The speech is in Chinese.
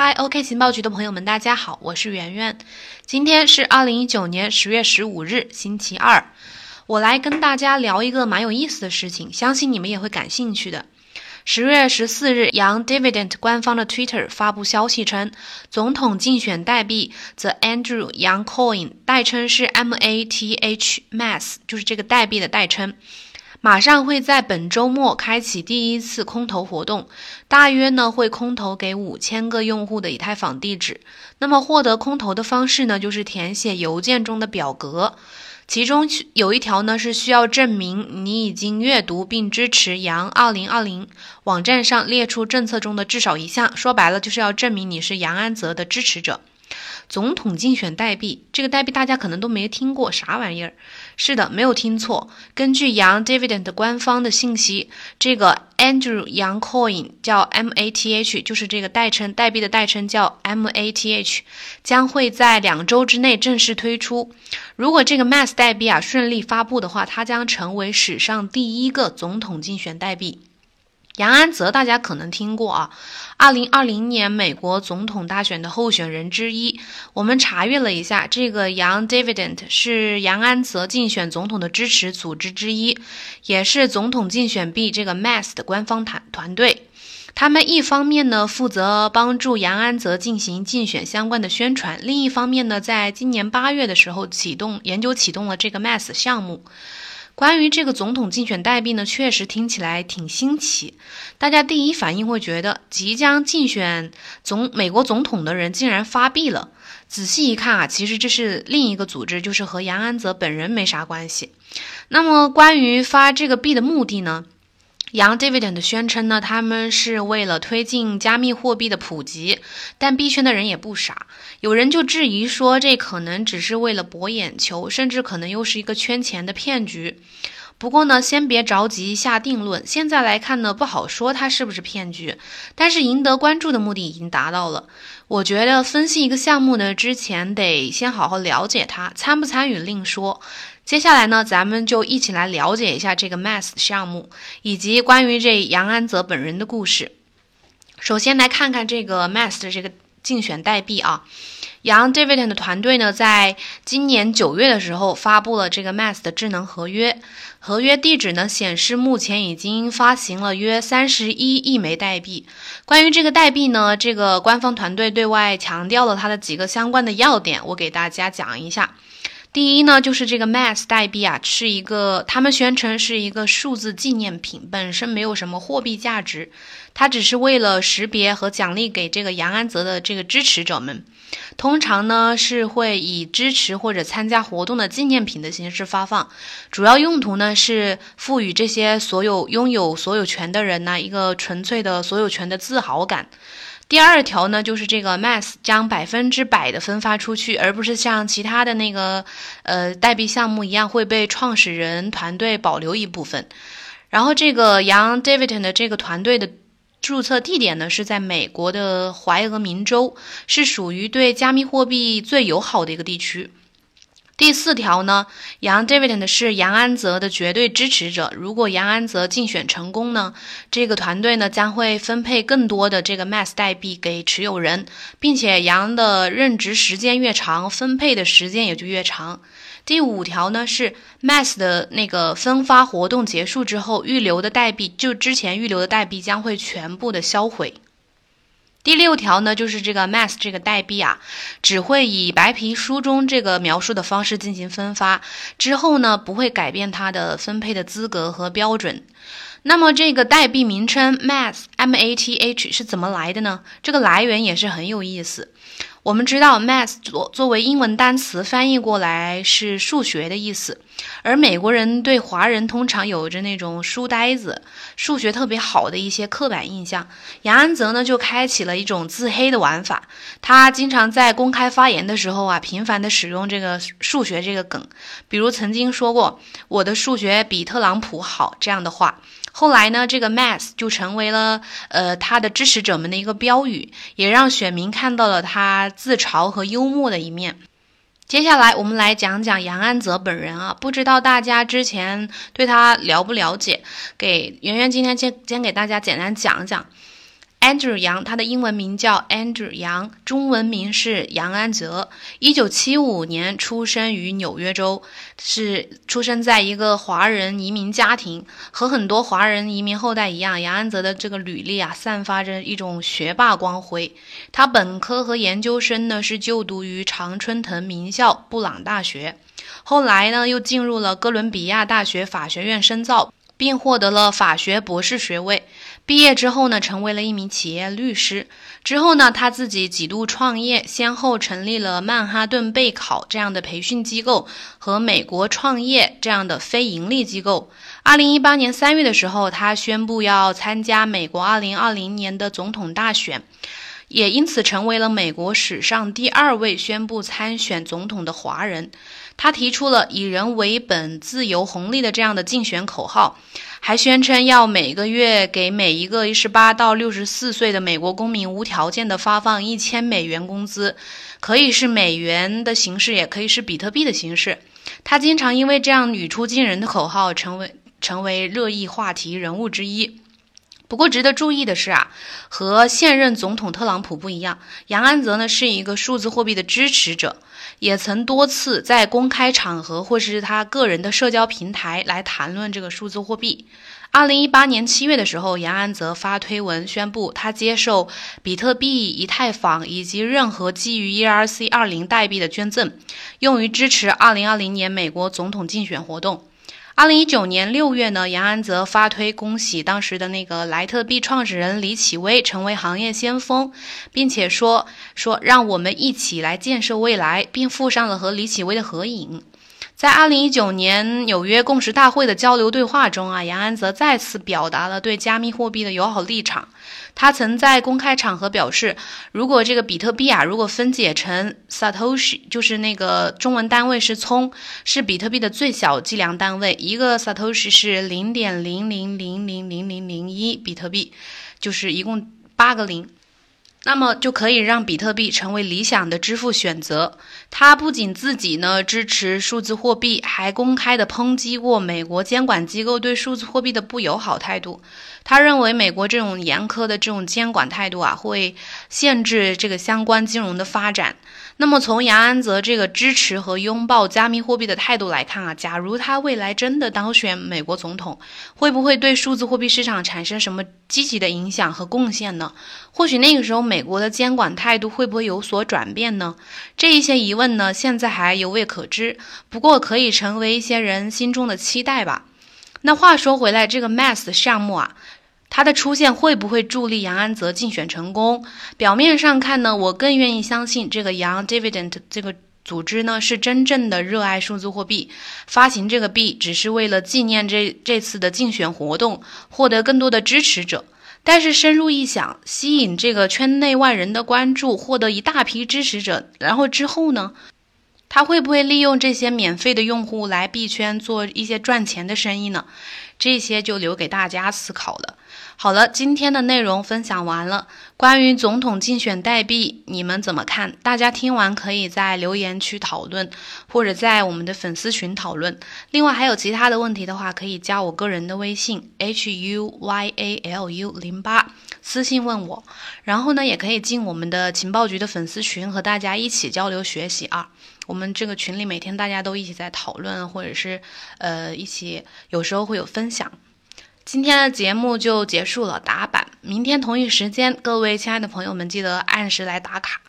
嗨，OK 情报局的朋友们，大家好，我是圆圆。今天是二零一九年十月十五日，星期二。我来跟大家聊一个蛮有意思的事情，相信你们也会感兴趣的。十月十四日，杨 Dividend 官方的 Twitter 发布消息称，总统竞选代币 The Andrew Yang Coin，代称是 MATH，Math 就是这个代币的代称。马上会在本周末开启第一次空投活动，大约呢会空投给五千个用户的以太坊地址。那么获得空投的方式呢，就是填写邮件中的表格，其中有一条呢是需要证明你已经阅读并支持杨二零二零网站上列出政策中的至少一项，说白了就是要证明你是杨安泽的支持者。总统竞选代币，这个代币大家可能都没听过，啥玩意儿？是的，没有听错。根据 Yang Dividend 官方的信息，这个 Andrew Yang Coin 叫 MATH，就是这个代称，代币的代称叫 MATH，将会在两周之内正式推出。如果这个 Mass 代币啊顺利发布的话，它将成为史上第一个总统竞选代币。杨安泽，大家可能听过啊，二零二零年美国总统大选的候选人之一。我们查阅了一下，这个杨 Dividend 是杨安泽竞选总统的支持组织之一，也是总统竞选币这个 Mass 的官方团团队。他们一方面呢负责帮助杨安泽进行竞选相关的宣传，另一方面呢，在今年八月的时候启动研究启动了这个 Mass 项目。关于这个总统竞选代币呢，确实听起来挺新奇。大家第一反应会觉得，即将竞选总美国总统的人竟然发币了。仔细一看啊，其实这是另一个组织，就是和杨安泽本人没啥关系。那么关于发这个币的目的呢？杨 Dividend 宣称呢，他们是为了推进加密货币的普及，但币圈的人也不傻，有人就质疑说，这可能只是为了博眼球，甚至可能又是一个圈钱的骗局。不过呢，先别着急下定论，现在来看呢，不好说它是不是骗局，但是赢得关注的目的已经达到了。我觉得分析一个项目呢，之前得先好好了解它，参不参与另说。接下来呢，咱们就一起来了解一下这个 Mass 项目，以及关于这杨安泽本人的故事。首先来看看这个 Mass 的这个竞选代币啊，杨 David 的团队呢，在今年九月的时候发布了这个 Mass 的智能合约，合约地址呢显示目前已经发行了约三十一亿枚代币。关于这个代币呢，这个官方团队对外强调了它的几个相关的要点，我给大家讲一下。第一呢，就是这个 Mass 代币啊，是一个他们宣称是一个数字纪念品，本身没有什么货币价值，它只是为了识别和奖励给这个杨安泽的这个支持者们。通常呢是会以支持或者参加活动的纪念品的形式发放，主要用途呢是赋予这些所有拥有所有权的人呢一个纯粹的所有权的自豪感。第二条呢，就是这个 Mass 将百分之百的分发出去，而不是像其他的那个呃代币项目一样会被创始人团队保留一部分。然后这个杨 davidson 的这个团队的注册地点呢是在美国的怀俄明州，是属于对加密货币最友好的一个地区。第四条呢，杨 David 是杨安泽的绝对支持者。如果杨安泽竞选成功呢，这个团队呢将会分配更多的这个 Mass 代币给持有人，并且杨的任职时间越长，分配的时间也就越长。第五条呢是 Mass 的那个分发活动结束之后，预留的代币就之前预留的代币将会全部的销毁。第六条呢，就是这个 Mass 这个代币啊，只会以白皮书中这个描述的方式进行分发，之后呢不会改变它的分配的资格和标准。那么这个代币名称 Mass M A T H 是怎么来的呢？这个来源也是很有意思。我们知道，math 作作为英文单词翻译过来是数学的意思，而美国人对华人通常有着那种书呆子、数学特别好的一些刻板印象。杨安泽呢就开启了一种自黑的玩法，他经常在公开发言的时候啊，频繁的使用这个数学这个梗，比如曾经说过“我的数学比特朗普好”这样的话。后来呢，这个 math 就成为了呃他的支持者们的一个标语，也让选民看到了他自嘲和幽默的一面。接下来我们来讲讲杨安泽本人啊，不知道大家之前对他了不了解？给圆圆今天先先给大家简单讲讲。Andrew 杨，他的英文名叫 Andrew 杨，中文名是杨安泽。一九七五年出生于纽约州，是出生在一个华人移民家庭。和很多华人移民后代一样，杨安泽的这个履历啊，散发着一种学霸光辉。他本科和研究生呢是就读于常春藤名校布朗大学，后来呢又进入了哥伦比亚大学法学院深造，并获得了法学博士学位。毕业之后呢，成为了一名企业律师。之后呢，他自己几度创业，先后成立了曼哈顿备考这样的培训机构和美国创业这样的非盈利机构。二零一八年三月的时候，他宣布要参加美国二零二零年的总统大选，也因此成为了美国史上第二位宣布参选总统的华人。他提出了以人为本、自由红利的这样的竞选口号。还宣称要每个月给每一个十八到六十四岁的美国公民无条件的发放一千美元工资，可以是美元的形式，也可以是比特币的形式。他经常因为这样语出惊人的口号，成为成为热议话题人物之一。不过，值得注意的是啊，和现任总统特朗普不一样，杨安泽呢是一个数字货币的支持者，也曾多次在公开场合或是他个人的社交平台来谈论这个数字货币。二零一八年七月的时候，杨安泽发推文宣布，他接受比特币、以太坊以及任何基于 ERC 二零代币的捐赠，用于支持二零二零年美国总统竞选活动。二零一九年六月呢，杨安泽发推恭喜当时的那个莱特币创始人李启威成为行业先锋，并且说说让我们一起来建设未来，并附上了和李启威的合影。在二零一九年纽约共识大会的交流对话中啊，杨安泽再次表达了对加密货币的友好立场。他曾在公开场合表示，如果这个比特币啊，如果分解成 satoshi，就是那个中文单位是聪，是比特币的最小计量单位，一个 satoshi 是零点零零零零零零零一比特币，就是一共八个零。那么就可以让比特币成为理想的支付选择。他不仅自己呢支持数字货币，还公开的抨击过美国监管机构对数字货币的不友好态度。他认为美国这种严苛的这种监管态度啊，会限制这个相关金融的发展。那么从杨安泽这个支持和拥抱加密货币的态度来看啊，假如他未来真的当选美国总统，会不会对数字货币市场产生什么积极的影响和贡献呢？或许那个时候美国的监管态度会不会有所转变呢？这一些疑问呢，现在还犹未可知。不过可以成为一些人心中的期待吧。那话说回来，这个 Mass 项目啊。它的出现会不会助力杨安泽竞选成功？表面上看呢，我更愿意相信这个杨 Dividend 这个组织呢是真正的热爱数字货币，发行这个币只是为了纪念这这次的竞选活动，获得更多的支持者。但是深入一想，吸引这个圈内外人的关注，获得一大批支持者，然后之后呢，他会不会利用这些免费的用户来币圈做一些赚钱的生意呢？这些就留给大家思考了。好了，今天的内容分享完了。关于总统竞选代币，你们怎么看？大家听完可以在留言区讨论，或者在我们的粉丝群讨论。另外，还有其他的问题的话，可以加我个人的微信 h u y a l u 零八私信问我。然后呢，也可以进我们的情报局的粉丝群，和大家一起交流学习啊。我们这个群里每天大家都一起在讨论，或者是呃一起有时候会有分分享。今天的节目就结束了，打板。明天同一时间，各位亲爱的朋友们，记得按时来打卡。